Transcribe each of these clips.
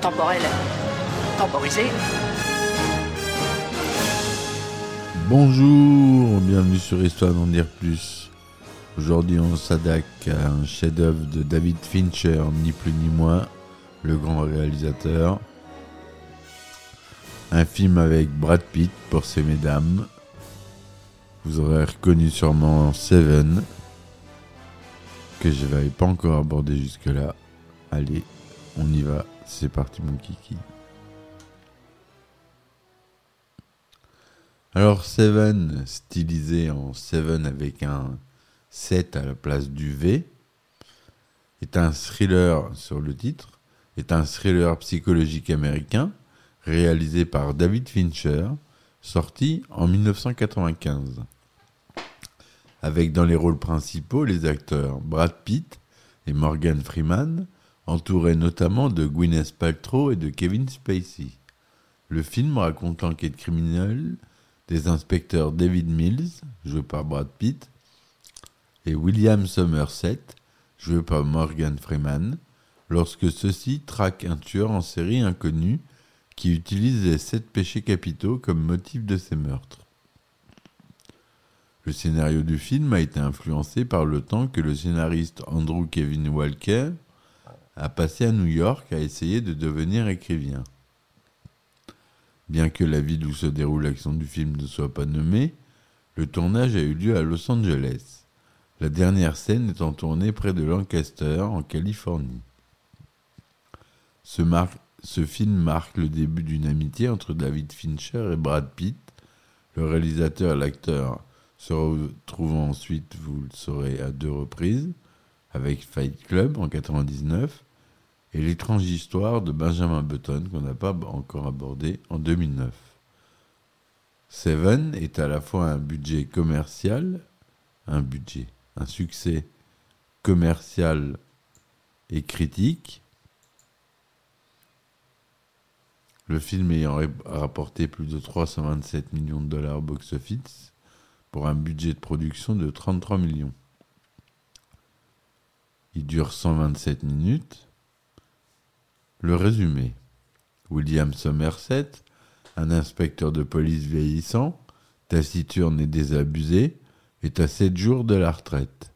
temporel temporisé. Bonjour, bienvenue sur Histoire d'en dire plus. Aujourd'hui, on s'attaque à un chef-d'œuvre de David Fincher, ni plus ni moins, le grand réalisateur. Un film avec Brad Pitt pour ces mesdames. Vous aurez reconnu sûrement Seven, que je n'avais pas encore abordé jusque-là. Allez, on y va, c'est parti mon kiki. Alors Seven, stylisé en Seven avec un 7 à la place du V, est un thriller sur le titre, est un thriller psychologique américain réalisé par David Fincher, sorti en 1995. Avec dans les rôles principaux les acteurs Brad Pitt et Morgan Freeman, entourés notamment de Gwyneth Paltrow et de Kevin Spacey. Le film raconte l'enquête criminelle des inspecteurs David Mills, joué par Brad Pitt, et William Somerset, joué par Morgan Freeman, lorsque ceux-ci traquent un tueur en série inconnu qui utilise les sept péchés capitaux comme motif de ses meurtres. Le scénario du film a été influencé par le temps que le scénariste Andrew Kevin Walker a passé à New York à essayer de devenir écrivain. Bien que la ville où se déroule l'action du film ne soit pas nommée, le tournage a eu lieu à Los Angeles, la dernière scène étant tournée près de Lancaster, en Californie. Ce, ce film marque le début d'une amitié entre David Fincher et Brad Pitt. Le réalisateur et l'acteur se retrouvant ensuite, vous le saurez, à deux reprises, avec Fight Club en 99 et l'étrange histoire de Benjamin Button qu'on n'a pas encore abordé en 2009. Seven est à la fois un budget commercial, un budget, un succès commercial et critique. Le film ayant rapporté plus de 327 millions de dollars au box-office pour un budget de production de 33 millions. Il dure 127 minutes. Le résumé. William Somerset, un inspecteur de police vieillissant, taciturne et désabusé, est à sept jours de la retraite.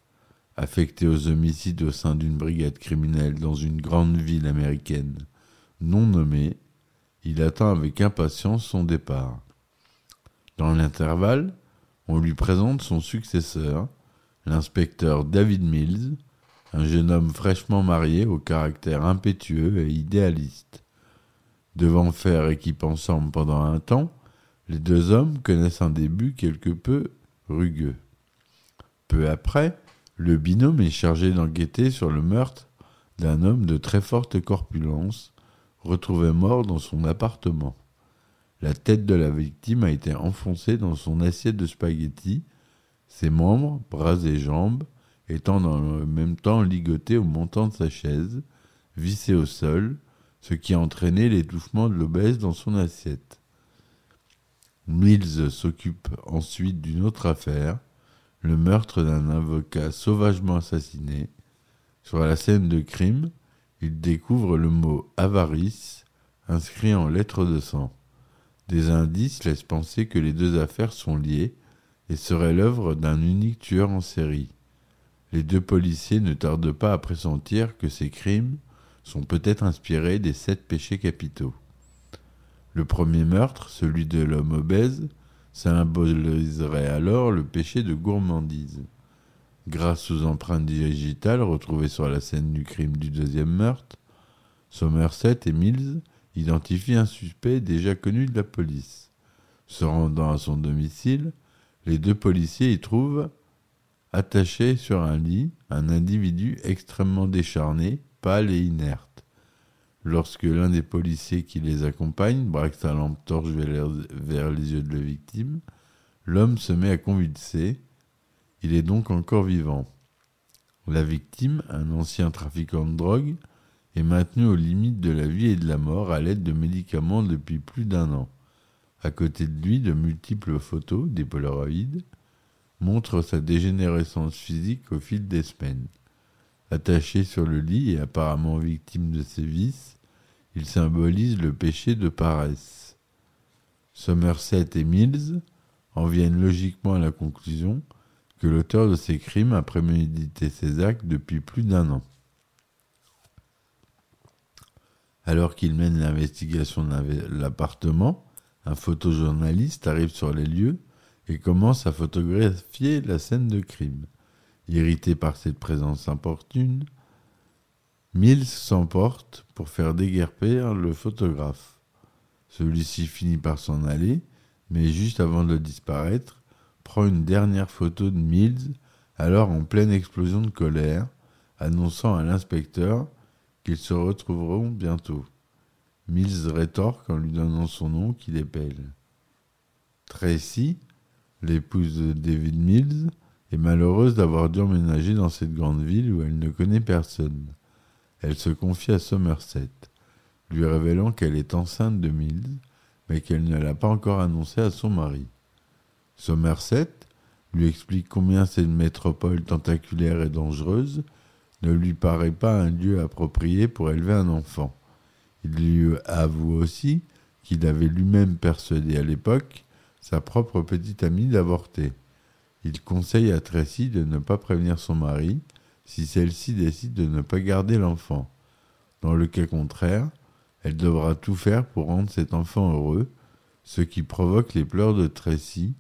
Affecté aux homicides au sein d'une brigade criminelle dans une grande ville américaine non nommée, il attend avec impatience son départ. Dans l'intervalle, on lui présente son successeur, l'inspecteur David Mills, un jeune homme fraîchement marié au caractère impétueux et idéaliste. Devant faire équipe ensemble pendant un temps, les deux hommes connaissent un début quelque peu rugueux. Peu après, le binôme est chargé d'enquêter sur le meurtre d'un homme de très forte corpulence, retrouvé mort dans son appartement. La tête de la victime a été enfoncée dans son assiette de spaghettis, ses membres, bras et jambes, étant dans le même temps ligoté au montant de sa chaise, vissé au sol, ce qui a entraîné l'étouffement de l'obèse dans son assiette. Mills s'occupe ensuite d'une autre affaire, le meurtre d'un avocat sauvagement assassiné. Sur la scène de crime, il découvre le mot avarice inscrit en lettres de sang. Des indices laissent penser que les deux affaires sont liées et seraient l'œuvre d'un unique tueur en série. Les deux policiers ne tardent pas à pressentir que ces crimes sont peut-être inspirés des sept péchés capitaux. Le premier meurtre, celui de l'homme obèse, symboliserait alors le péché de gourmandise. Grâce aux empreintes digitales retrouvées sur la scène du crime du deuxième meurtre, Somerset et Mills identifient un suspect déjà connu de la police. Se rendant à son domicile, les deux policiers y trouvent attaché sur un lit un individu extrêmement décharné, pâle et inerte. Lorsque l'un des policiers qui les accompagne braque sa lampe torche vers les yeux de la victime, l'homme se met à convulser. Il est donc encore vivant. La victime, un ancien trafiquant de drogue, est maintenu aux limites de la vie et de la mort à l'aide de médicaments depuis plus d'un an. À côté de lui, de multiples photos, des polaroïdes, montrent sa dégénérescence physique au fil des semaines. Attaché sur le lit et apparemment victime de ses vices, il symbolise le péché de paresse. Somerset et Mills en viennent logiquement à la conclusion que l'auteur de ces crimes a prémédité ses actes depuis plus d'un an. Alors qu'il mène l'investigation de l'appartement, un photojournaliste arrive sur les lieux et commence à photographier la scène de crime. Irrité par cette présence importune, Mills s'emporte pour faire déguerpir le photographe. Celui-ci finit par s'en aller, mais juste avant de disparaître, prend une dernière photo de Mills, alors en pleine explosion de colère, annonçant à l'inspecteur qu'ils se retrouveront bientôt. Mills rétorque en lui donnant son nom qu'il épelle. Tracy, l'épouse de David Mills, est malheureuse d'avoir dû emménager dans cette grande ville où elle ne connaît personne. Elle se confie à Somerset, lui révélant qu'elle est enceinte de Mills, mais qu'elle ne l'a pas encore annoncé à son mari. Somerset lui explique combien cette métropole tentaculaire et dangereuse ne lui paraît pas un lieu approprié pour élever un enfant. Il lui avoue aussi qu'il avait lui-même persuadé à l'époque sa propre petite amie d'avorter. Il conseille à Tracy de ne pas prévenir son mari si celle-ci décide de ne pas garder l'enfant. Dans le cas contraire, elle devra tout faire pour rendre cet enfant heureux, ce qui provoque les pleurs de Tracy,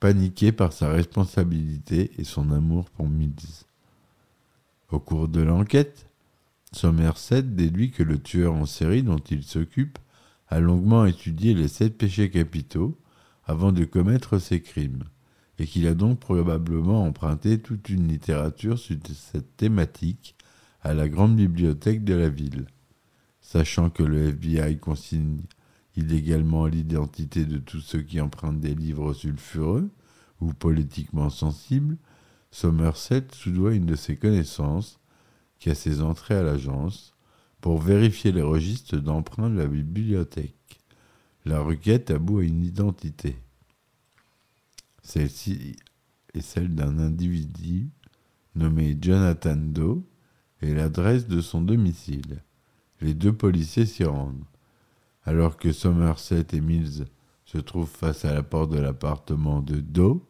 paniquée par sa responsabilité et son amour pour Mills. Au cours de l'enquête, Somerset déduit que le tueur en série dont il s'occupe a longuement étudié les sept péchés capitaux avant de commettre ses crimes, et qu'il a donc probablement emprunté toute une littérature sur cette thématique à la grande bibliothèque de la ville. Sachant que le FBI consigne illégalement l'identité de tous ceux qui empruntent des livres sulfureux ou politiquement sensibles, Somerset soudoie une de ses connaissances qui a ses entrées à l'agence pour vérifier les registres d'emprunt de la bibliothèque. La requête about à une identité. Celle-ci est celle d'un individu nommé Jonathan Doe et l'adresse de son domicile. Les deux policiers s'y rendent. Alors que Somerset et Mills se trouvent face à la porte de l'appartement de Doe,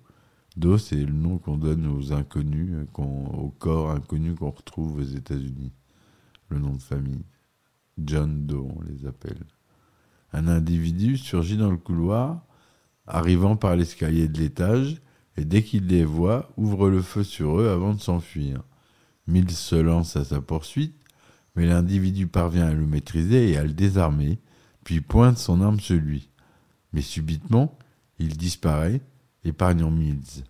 Doe c'est le nom qu'on donne aux inconnus, aux corps inconnus qu'on retrouve aux États-Unis. Le nom de famille. John Doe, on les appelle. Un individu surgit dans le couloir, arrivant par l'escalier de l'étage, et dès qu'il les voit, ouvre le feu sur eux avant de s'enfuir. Mills se lance à sa poursuite, mais l'individu parvient à le maîtriser et à le désarmer, puis pointe son arme sur lui. Mais subitement, il disparaît, épargnant Mills.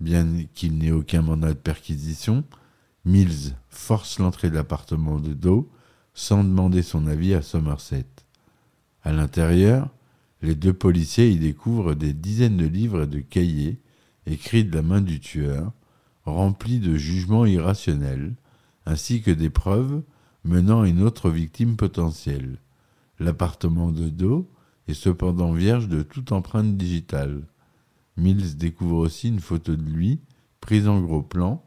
Bien qu'il n'ait aucun mandat de perquisition, Mills force l'entrée de l'appartement de Doe sans demander son avis à Somerset. À l'intérieur, les deux policiers y découvrent des dizaines de livres et de cahiers écrits de la main du tueur, remplis de jugements irrationnels, ainsi que des preuves menant à une autre victime potentielle. L'appartement de Doe est cependant vierge de toute empreinte digitale. Mills découvre aussi une photo de lui, prise en gros plan,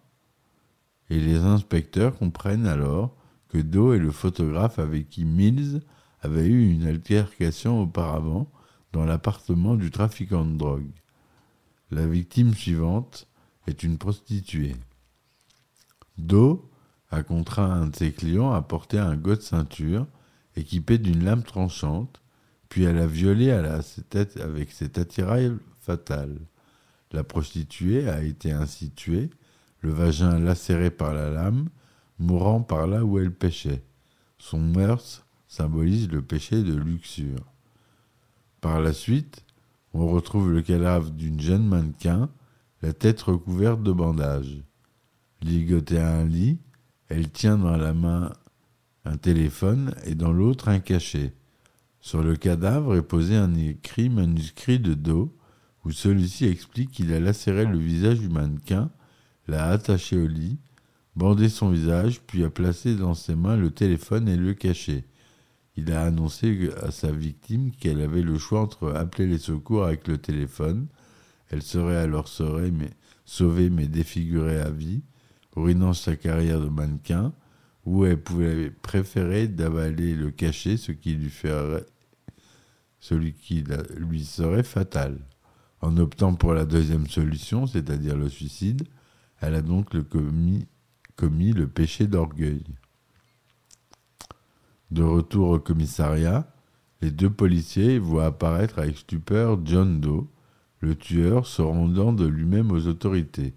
et les inspecteurs comprennent alors que Doe est le photographe avec qui Mills avait eu une altercation auparavant dans l'appartement du trafiquant de drogue. La victime suivante est une prostituée. Doe a contraint un de ses clients à porter un de ceinture équipé d'une lame tranchante, puis à la violer avec cet attirail fatal. La prostituée a été ainsi tuée, le vagin lacéré par la lame, mourant par là où elle pêchait. Son meurtre symbolise le péché de luxure. Par la suite, on retrouve le cadavre d'une jeune mannequin, la tête recouverte de bandages. Ligotée à un lit, elle tient dans la main un téléphone et dans l'autre un cachet. Sur le cadavre est posé un écrit manuscrit de dos où celui-ci explique qu'il a lacéré le visage du mannequin, l'a attaché au lit, bandé son visage, puis a placé dans ses mains le téléphone et le cachet. Il a annoncé à sa victime qu'elle avait le choix entre appeler les secours avec le téléphone, elle serait alors sauvée mais, défigurée à vie, ruinant sa carrière de mannequin, ou elle pouvait préférer d'avaler le cachet, ce qui lui ferait celui qui lui serait fatal. En optant pour la deuxième solution, c'est-à-dire le suicide, elle a donc commis le péché d'orgueil. De retour au commissariat, les deux policiers voient apparaître avec stupeur John Doe, le tueur se rendant de lui-même aux autorités.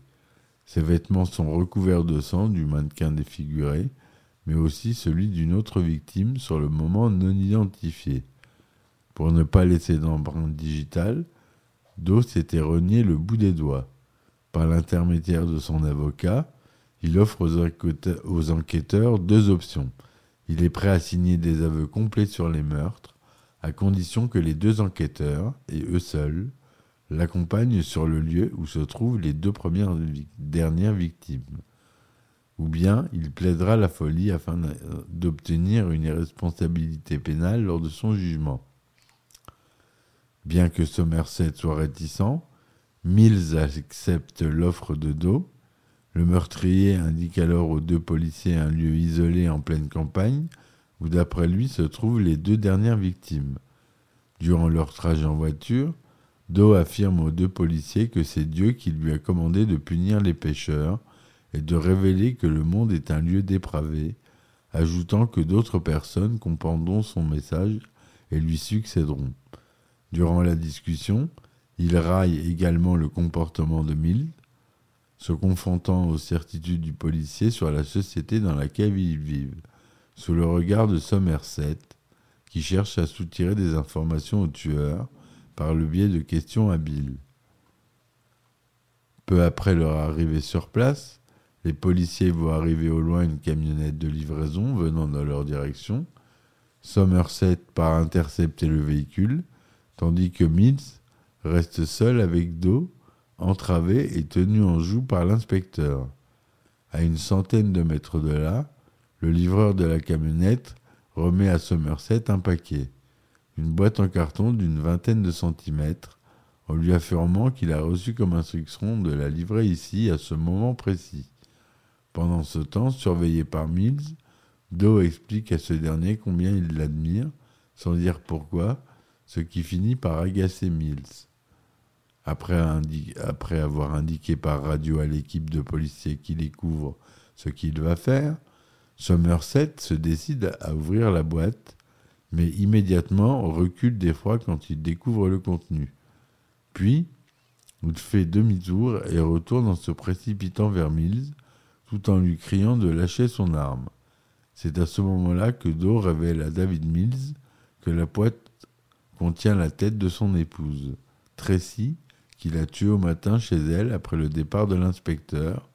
Ses vêtements sont recouverts de sang du mannequin défiguré, mais aussi celui d'une autre victime sur le moment non identifié. Pour ne pas laisser d'empreinte digitale, Doe s'était renié le bout des doigts. Par l'intermédiaire de son avocat, il offre aux enquêteurs deux options. Il est prêt à signer des aveux complets sur les meurtres, à condition que les deux enquêteurs, et eux seuls, l'accompagnent sur le lieu où se trouvent les deux premières dernières victimes. Ou bien il plaidera la folie afin d'obtenir une irresponsabilité pénale lors de son jugement. Bien que Somerset soit réticent, Mills accepte l'offre de Doe. Le meurtrier indique alors aux deux policiers un lieu isolé en pleine campagne où d'après lui se trouvent les deux dernières victimes. Durant leur trajet en voiture, Doe affirme aux deux policiers que c'est Dieu qui lui a commandé de punir les pécheurs et de révéler que le monde est un lieu dépravé, ajoutant que d'autres personnes comprendront son message et lui succéderont. Durant la discussion, il raille également le comportement de Mills, se confrontant aux certitudes du policier sur la société dans laquelle ils vivent, sous le regard de Somerset, qui cherche à soutirer des informations au tueur par le biais de questions habiles. Peu après leur arrivée sur place, les policiers voient arriver au loin une camionnette de livraison venant dans leur direction. Somerset part intercepter le véhicule, tandis que Mills reste seul avec Doe, entravé et tenu en joue par l'inspecteur. À une centaine de mètres de là, le livreur de la camionnette remet à Somerset un paquet, une boîte en carton d'une vingtaine de centimètres, en lui affirmant qu'il a reçu comme instruction de la livrer ici à ce moment précis. Pendant ce temps, surveillé par Mills, Doe explique à ce dernier combien il l'admire, sans dire pourquoi, ce qui finit par agacer Mills. Après, avoir indiqué par radio à l'équipe de policiers qui les couvre ce qu'il va faire, Somerset se décide à ouvrir la boîte, mais immédiatement recule d'effroi quand il découvre le contenu. Puis, il fait demi-tour et retourne en se précipitant vers Mills, tout en lui criant de lâcher son arme. C'est à ce moment-là que Doe révèle à David Mills que la boîte contient la tête de son épouse, Tracy, qu'il a tuée au matin chez elle après le départ de l'inspecteur.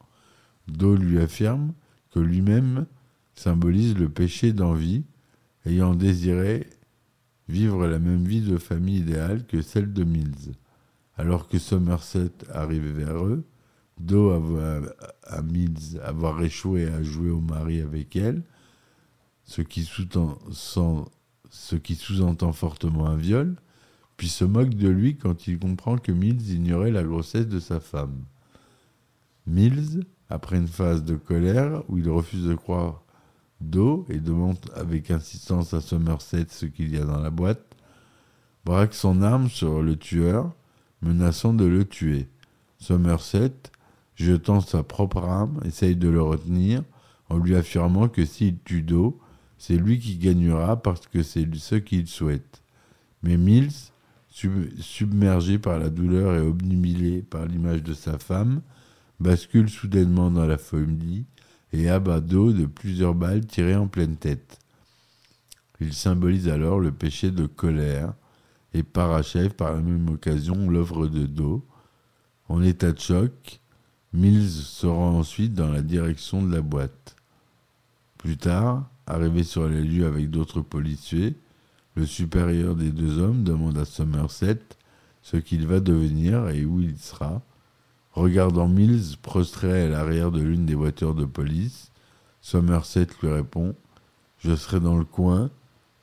Doe lui affirme que lui-même symbolise le péché d'envie, ayant désiré vivre la même vie de famille idéale que celle de Mills. Alors que Somerset arrive vers eux, avoue à Mills avoir échoué à jouer au mari avec elle, qui ce qui sous-entend fortement un viol, puis se moque de lui quand il comprend que Mills ignorait la grossesse de sa femme. Mills, après une phase de colère où il refuse de croire d'eau et demande avec insistance à Somerset ce qu'il y a dans la boîte, braque son arme sur le tueur, menaçant de le tuer. Somerset, jetant sa propre arme, essaye de le retenir en lui affirmant que s'il tue d'eau, c'est lui qui gagnera parce que c'est ce qu'il souhaite. Mais Mills, submergé par la douleur et obnubilé par l'image de sa femme, bascule soudainement dans la folie et abat d'eau de plusieurs balles tirées en pleine tête. Il symbolise alors le péché de colère et parachève par la même occasion l'œuvre de Do. En état de choc, Mills se rend ensuite dans la direction de la boîte. Plus tard, arrivé sur les lieux avec d'autres policiers, le supérieur des deux hommes demande à Somerset ce qu'il va devenir et où il sera. Regardant Mills prostré à l'arrière de l'une des voitures de police, Somerset lui répond Je serai dans le coin,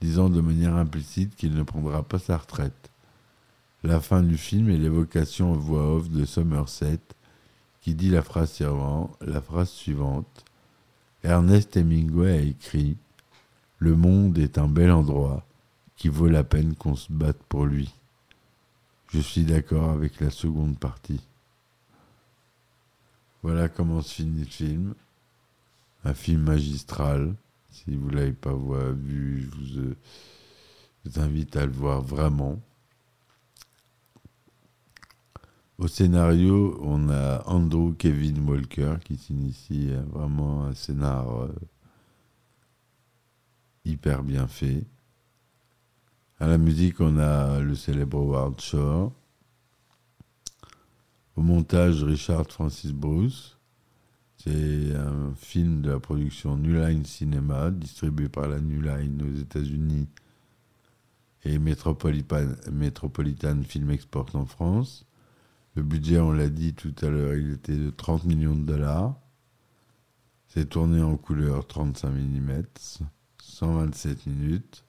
disant de manière implicite qu'il ne prendra pas sa retraite. La fin du film est l'évocation en voix off de Somerset qui dit la phrase, suivante, la phrase suivante Ernest Hemingway a écrit Le monde est un bel endroit qui vaut la peine qu'on se batte pour lui. Je suis d'accord avec la seconde partie. Voilà comment se finit le film. Un film magistral. Si vous ne l'avez pas vu, je vous, je vous invite à le voir vraiment. Au scénario, on a Andrew Kevin Walker qui s'initie vraiment un scénar euh, hyper bien fait. À la musique, on a le célèbre Howard Shore. Au montage, Richard Francis Bruce. C'est un film de la production New Line Cinema, distribué par la New Line aux États-Unis et Metropolitan, Metropolitan Film Export en France. Le budget, on l'a dit tout à l'heure, il était de 30 millions de dollars. C'est tourné en couleur 35 mm, 127 minutes.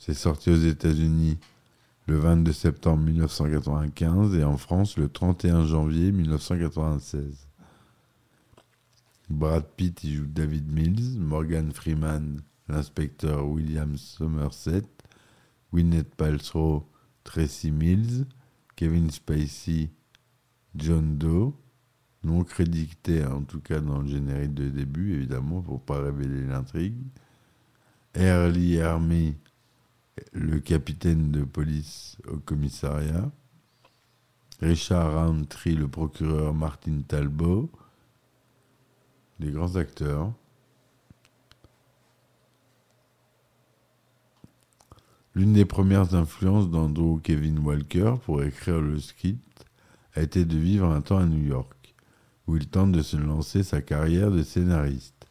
C'est sorti aux États-Unis le 22 septembre 1995 et en France le 31 janvier 1996. Brad Pitt y joue David Mills, Morgan Freeman, l'inspecteur William Somerset, Gwyneth Paltrow, Tracy Mills, Kevin Spacey, John Doe, non crédité en tout cas dans le générique de début, évidemment, pour ne pas révéler l'intrigue. Early Army, le capitaine de police au commissariat. Richard Roundtree, le procureur Martin Talbot. Des grands acteurs. L'une des premières influences d'Andrew Kevin Walker pour écrire le script a été de vivre un temps à New York, où il tente de se lancer sa carrière de scénariste.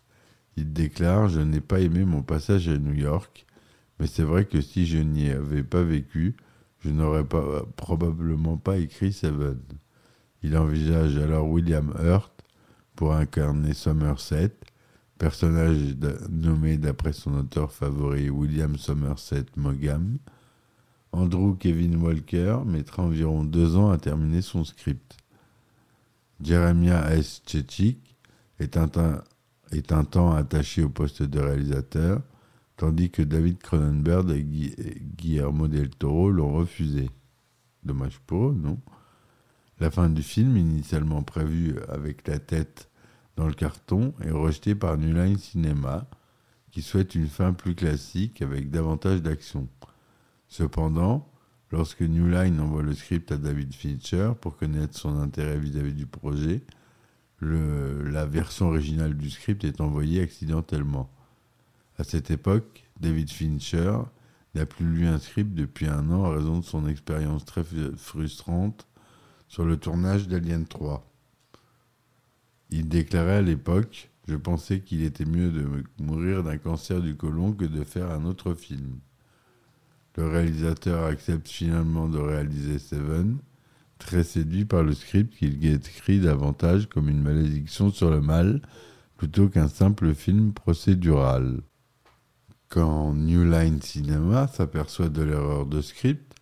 Il déclare Je n'ai pas aimé mon passage à New York, mais c'est vrai que si je n'y avais pas vécu, je n'aurais probablement pas écrit Seven. Il envisage alors William Hurt pour incarner Somerset, personnage nommé d'après son auteur favori William Somerset Maugham. Andrew Kevin Walker mettra environ deux ans à terminer son script. Jeremiah S. Chechik est un, est un temps attaché au poste de réalisateur, tandis que David Cronenberg et Guillermo del Toro l'ont refusé. Dommage pour eux, non? La fin du film, initialement prévue avec la tête dans le carton, est rejetée par New Line Cinema, qui souhaite une fin plus classique avec davantage d'action. Cependant, lorsque New Line envoie le script à David Fincher pour connaître son intérêt vis-à-vis du projet, la version originale du script est envoyée accidentellement. À cette époque, David Fincher n'a plus lu un script depuis un an à raison de son expérience très frustrante sur le tournage d'Alien 3. Il déclarait à l'époque Je pensais qu'il était mieux de mourir d'un cancer du côlon que de faire un autre film. Le réalisateur accepte finalement de réaliser Seven, très séduit par le script qu'il écrit davantage comme une malédiction sur le mal plutôt qu'un simple film procédural. Quand New Line Cinema s'aperçoit de l'erreur de script,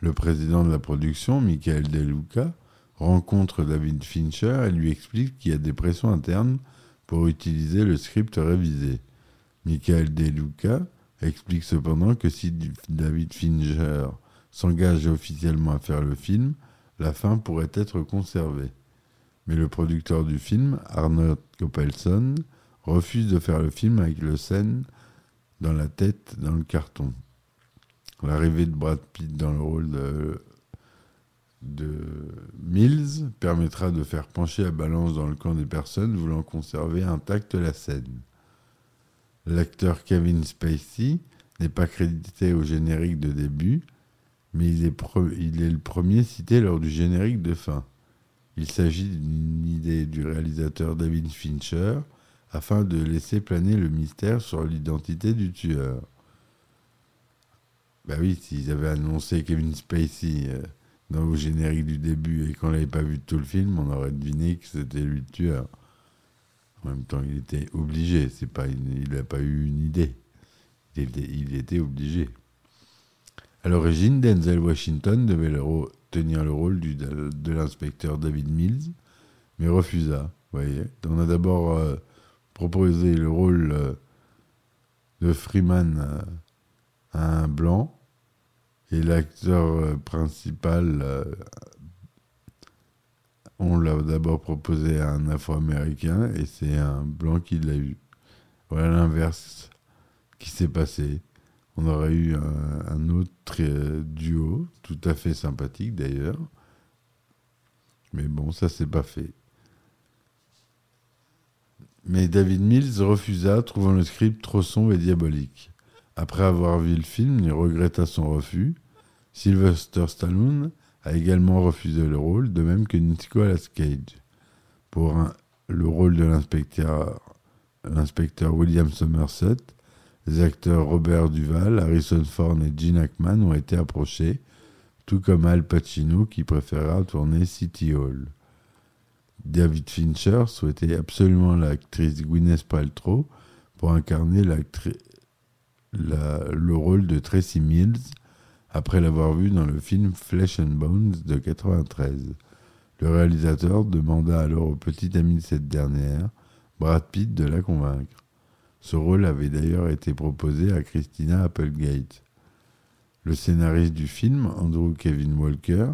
le président de la production, Michael De Luca, rencontre David Fincher et lui explique qu'il y a des pressions internes pour utiliser le script révisé. Michael De Luca explique cependant que si David Fincher s'engage officiellement à faire le film, la fin pourrait être conservée. Mais le producteur du film, Arnold Coppelson, refuse de faire le film avec le scène dans la tête dans le carton. L'arrivée de Brad Pitt dans le rôle de, Mills permettra de faire pencher la balance dans le camp des personnes voulant conserver intacte la scène. L'acteur Kevin Spacey n'est pas crédité au générique de début, mais il est le premier cité lors du générique de fin. Il s'agit d'une idée du réalisateur David Fincher afin de laisser planer le mystère sur l'identité du tueur. Bah oui, s'ils avaient annoncé Kevin Spacey euh, dans le générique du début et qu'on n'avait pas vu tout le film, on aurait deviné que c'était lui le tueur. En même temps, il était obligé. C'est pas, il n'a pas eu une idée. Il était, obligé. À l'origine, Denzel Washington devait tenir le rôle de l'inspecteur David Mills, mais refusa. Voyez. On a d'abord euh, proposé le rôle euh, de Freeman euh, à un blanc, et l'acteur euh, principal, on l'a d'abord proposé à un afro-américain, et c'est un blanc qui l'a eu. Voilà l'inverse qui s'est passé. On aurait eu un, un autre duo, tout à fait sympathique d'ailleurs. Mais bon, ça s'est pas fait. Mais David Mills refusa, trouvant le script trop sombre et diabolique. Après avoir vu le film, il regretta son refus. Sylvester Stallone a également refusé le rôle, de même que Nicolas Cage. Pour le rôle de l'inspecteur l'inspecteur William Somerset, les acteurs Robert Duval, Harrison Ford et Gene Hackman ont été approchés, tout comme Al Pacino qui préféra tourner City Hall. David Fincher souhaitait absolument l'actrice Gwyneth Paltrow pour incarner le rôle de Tracy Mills après l'avoir vue dans le film Flesh and Bones de 93. Le réalisateur demanda alors au petit ami de cette dernière, Brad Pitt, de la convaincre. Ce rôle avait d'ailleurs été proposé à Christina Applegate. Le scénariste du film, Andrew Kevin Walker,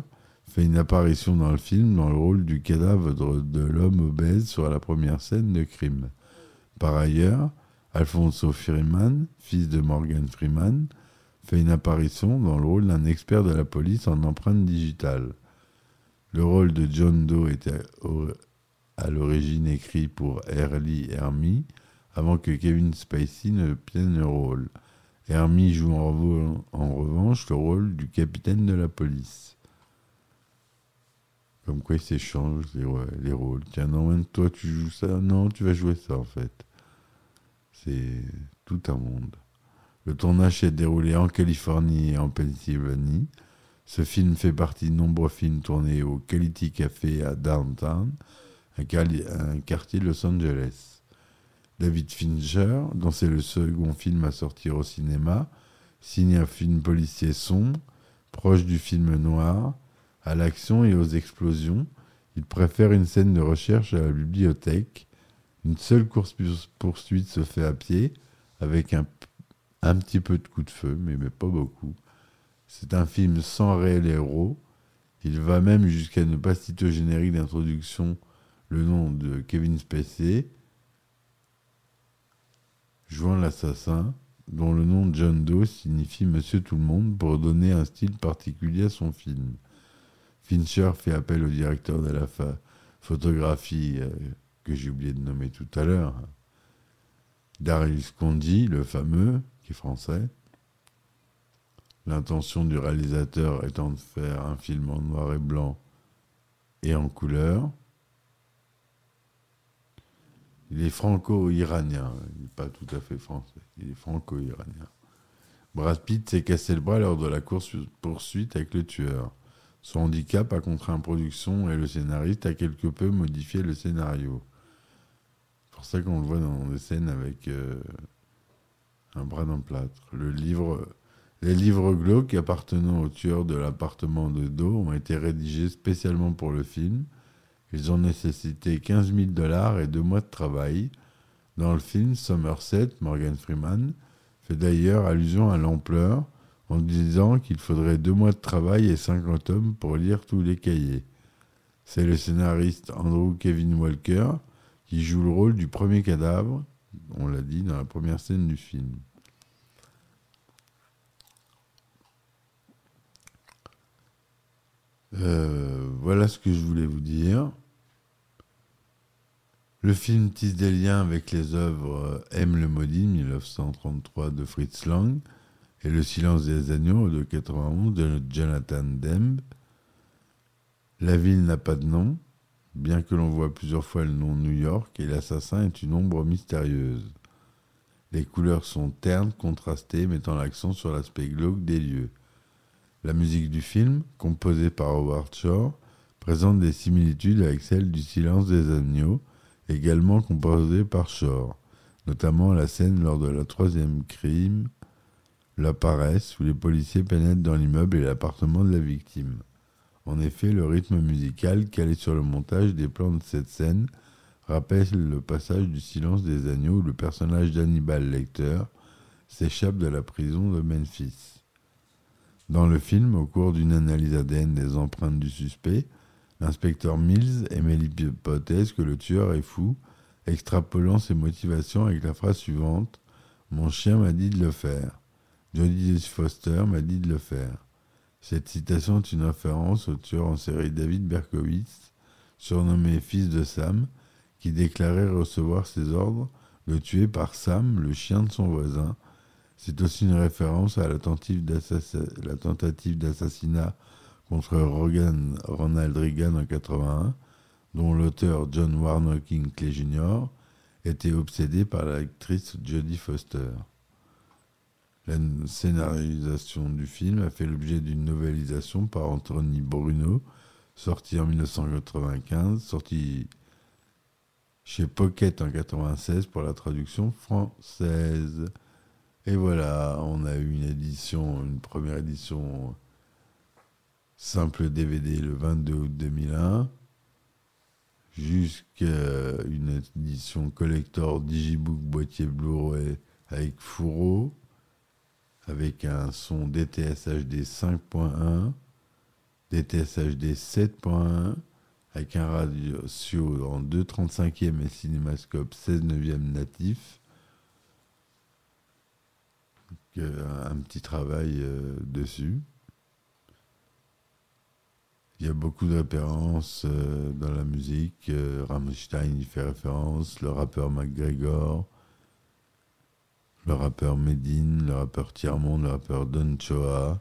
fait une apparition dans le film dans le rôle du cadavre de, l'homme obèse sur la première scène de crime. Par ailleurs, Alfonso Freeman, fils de Morgan Freeman, fait une apparition dans le rôle d'un expert de la police en empreinte digitale. Le rôle de John Doe était à l'origine écrit pour Early Hermie, avant que Kevin Spacey ne prenne le rôle. Hermie joue en revanche le rôle du capitaine de la police. Comme quoi ils s'échangent les, rôles. Tiens, non, toi tu joues ça. Non, tu vas jouer ça en fait. C'est tout un monde. Le tournage s'est déroulé en Californie et en Pennsylvanie. Ce film fait partie de nombreux films tournés au Quality Café à Downtown, un, un quartier de Los Angeles. David Fincher, dont c'est le second film à sortir au cinéma, signe un film policier sombre, proche du film noir, à l'action et aux explosions. Il préfère une scène de recherche à la bibliothèque. Une seule course-poursuite se fait à pied, avec un, petit peu de coup de feu, mais, pas beaucoup. C'est un film sans réel héros. Il va même jusqu'à ne pas citer au générique d'introduction le nom de Kevin Spacey, jouant l'assassin, dont le nom John Doe signifie Monsieur Tout le Monde pour donner un style particulier à son film. Fincher fait appel au directeur de la photographie euh, que j'ai oublié de nommer tout à l'heure, Darius Condi, le fameux, qui est français. L'intention du réalisateur étant de faire un film en noir et blanc et en couleur. Il est franco-iranien, il n'est pas tout à fait français, il est franco-iranien. Brad Pitt s'est cassé le bras lors de la course-poursuite avec le tueur. Son handicap a contraint production et le scénariste a quelque peu modifié le scénario. C'est pour ça qu'on le voit dans des scènes avec euh, un bras d'un plâtre. Les livres glauques appartenant au tueur de l'appartement de Do ont été rédigés spécialement pour le film. Ils ont nécessité 15 000 dollars et deux mois de travail. Dans le film, Somerset, Morgan Freeman, fait d'ailleurs allusion à l'ampleur en disant qu'il faudrait deux mois de travail et 50 hommes pour lire tous les cahiers. C'est le scénariste Andrew Kevin Walker qui joue le rôle du premier cadavre, on l'a dit dans la première scène du film. Euh, voilà ce que je voulais vous dire. Le film tisse des liens avec les œuvres M le maudit 1933 de Fritz Lang, et Le silence des agneaux de 91 de Jonathan Dembe. La ville n'a pas de nom, bien que l'on voit plusieurs fois le nom New York, et l'assassin est une ombre mystérieuse. Les couleurs sont ternes, contrastées, mettant l'accent sur l'aspect glauque des lieux. La musique du film, composée par Howard Shore, présente des similitudes avec celle du Silence des agneaux, également composée par Shore, notamment la scène lors de la troisième crime, la paresse, où les policiers pénètrent dans l'immeuble et l'appartement de la victime. En effet, le rythme musical calé sur le montage des plans de cette scène rappelle le passage du silence des agneaux où le personnage d'Hannibal Lecter s'échappe de la prison de Memphis. Dans le film, au cours d'une analyse ADN des empreintes du suspect, l'inspecteur Mills émet l'hypothèse que le tueur est fou, extrapolant ses motivations avec la phrase suivante Mon chien m'a dit de le faire. Jodie Foster m'a dit de le faire. Cette citation est une référence au tueur en série David Berkowitz, surnommé Fils de Sam, qui déclarait recevoir ses ordres de tuer par Sam, le chien de son voisin. C'est aussi une référence à la tentative d'assassinat contre Ronald Reagan en 81, dont l'auteur John Warner King Jr. était obsédé par l'actrice Jodie Foster. La scénarisation du film a fait l'objet d'une novélisation par Anthony Bruno, sorti en 1995, sorti chez Pocket en 96 pour la traduction française. Et voilà, on a eu une édition, une première édition simple DVD le 22 août 2001, jusqu'à une édition collector Digibook boîtier Blu-ray avec fourreau, avec un son DTS HD 5.1, DTS HD 7.1, avec un ratio en 2.35e et cinémascope 16 neuvième natif. Euh, un petit travail euh, dessus. Il y a beaucoup de références euh, dans la musique. Rammstein y fait référence, le rappeur McGregor, le rappeur Medine, le rappeur Tiermont, le rappeur Don Choa.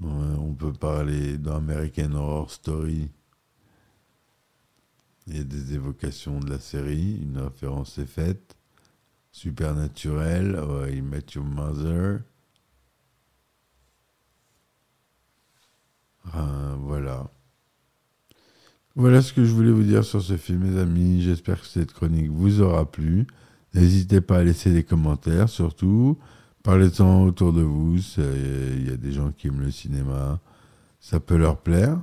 on peut parler dans American Horror Story. Il y a des évocations de la série, une référence est faite. Supernatural, oh, I Met Your Mother. Ah, voilà. Voilà ce que je voulais vous dire sur ce film, mes amis. J'espère que cette chronique vous aura plu. N'hésitez pas à laisser des commentaires, surtout. Parlez-en autour de vous. Il y a des gens qui aiment le cinéma. Ça peut leur plaire.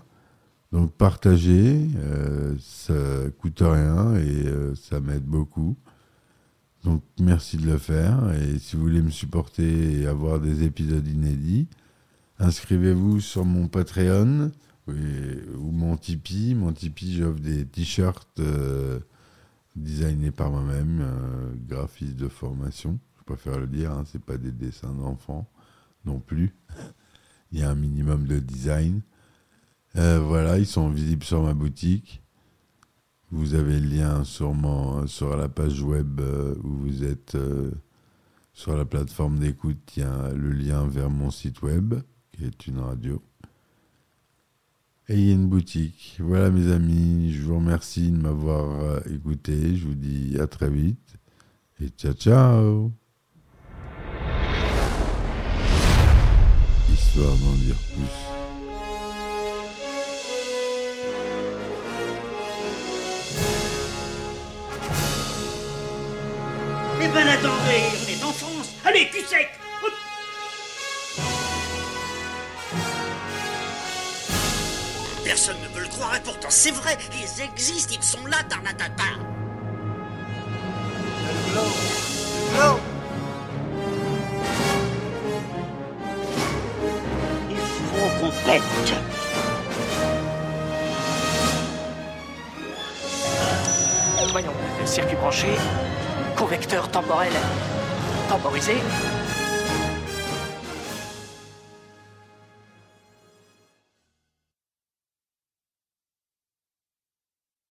Donc partagez. Euh, ça coûte rien et euh, ça m'aide beaucoup. Donc merci de le faire. Et si vous voulez me supporter et avoir des épisodes inédits, inscrivez-vous sur mon Patreon ou mon Tipeee. Mon Tipeee, j'offre des t-shirts euh, designés par moi-même, euh, graphiste de formation. Je préfère le dire, hein, c'est pas des dessins d'enfants non plus. Il y a un minimum de design. Euh, voilà, ils sont visibles sur ma boutique. Vous avez le lien sûrement sur la page web où vous êtes sur la plateforme d'écoute. Il y a le lien vers mon site web, qui est une radio il y a une boutique. Voilà mes amis, je vous remercie de m'avoir euh, écouté. Je vous dis à très vite et ciao ciao. Histoire d'en dire plus. Eh ben attendez, on est en France. Allez, cul sec Personne ne veut le croire et pourtant c'est vrai, ils existent, ils sont là, Tarnatata. Il faut. Voyons, circuit branché, convecteur temporel temporisé,